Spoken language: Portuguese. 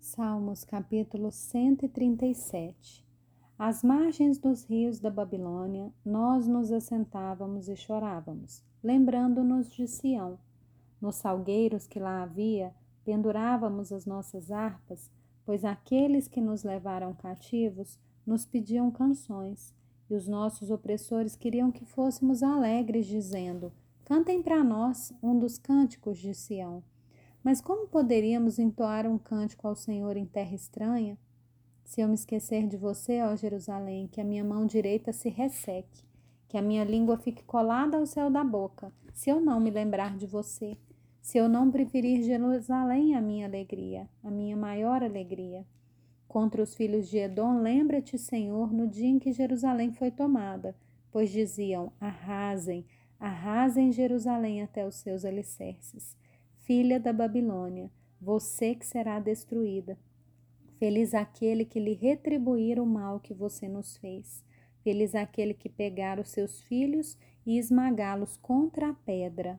Salmos capítulo 137 Às margens dos rios da Babilônia, nós nos assentávamos e chorávamos, lembrando-nos de Sião. Nos salgueiros que lá havia, pendurávamos as nossas harpas, pois aqueles que nos levaram cativos nos pediam canções, e os nossos opressores queriam que fôssemos alegres, dizendo: Cantem para nós um dos cânticos de Sião. Mas como poderíamos entoar um cântico ao Senhor em terra estranha? Se eu me esquecer de você, ó Jerusalém, que a minha mão direita se resseque, que a minha língua fique colada ao céu da boca, se eu não me lembrar de você, se eu não preferir Jerusalém a minha alegria, a minha maior alegria. Contra os filhos de Edom, lembra-te, Senhor, no dia em que Jerusalém foi tomada, pois diziam: arrasem, arrasem Jerusalém até os seus alicerces filha da Babilônia, você que será destruída. Feliz aquele que lhe retribuir o mal que você nos fez. Feliz aquele que pegar os seus filhos e esmagá-los contra a pedra.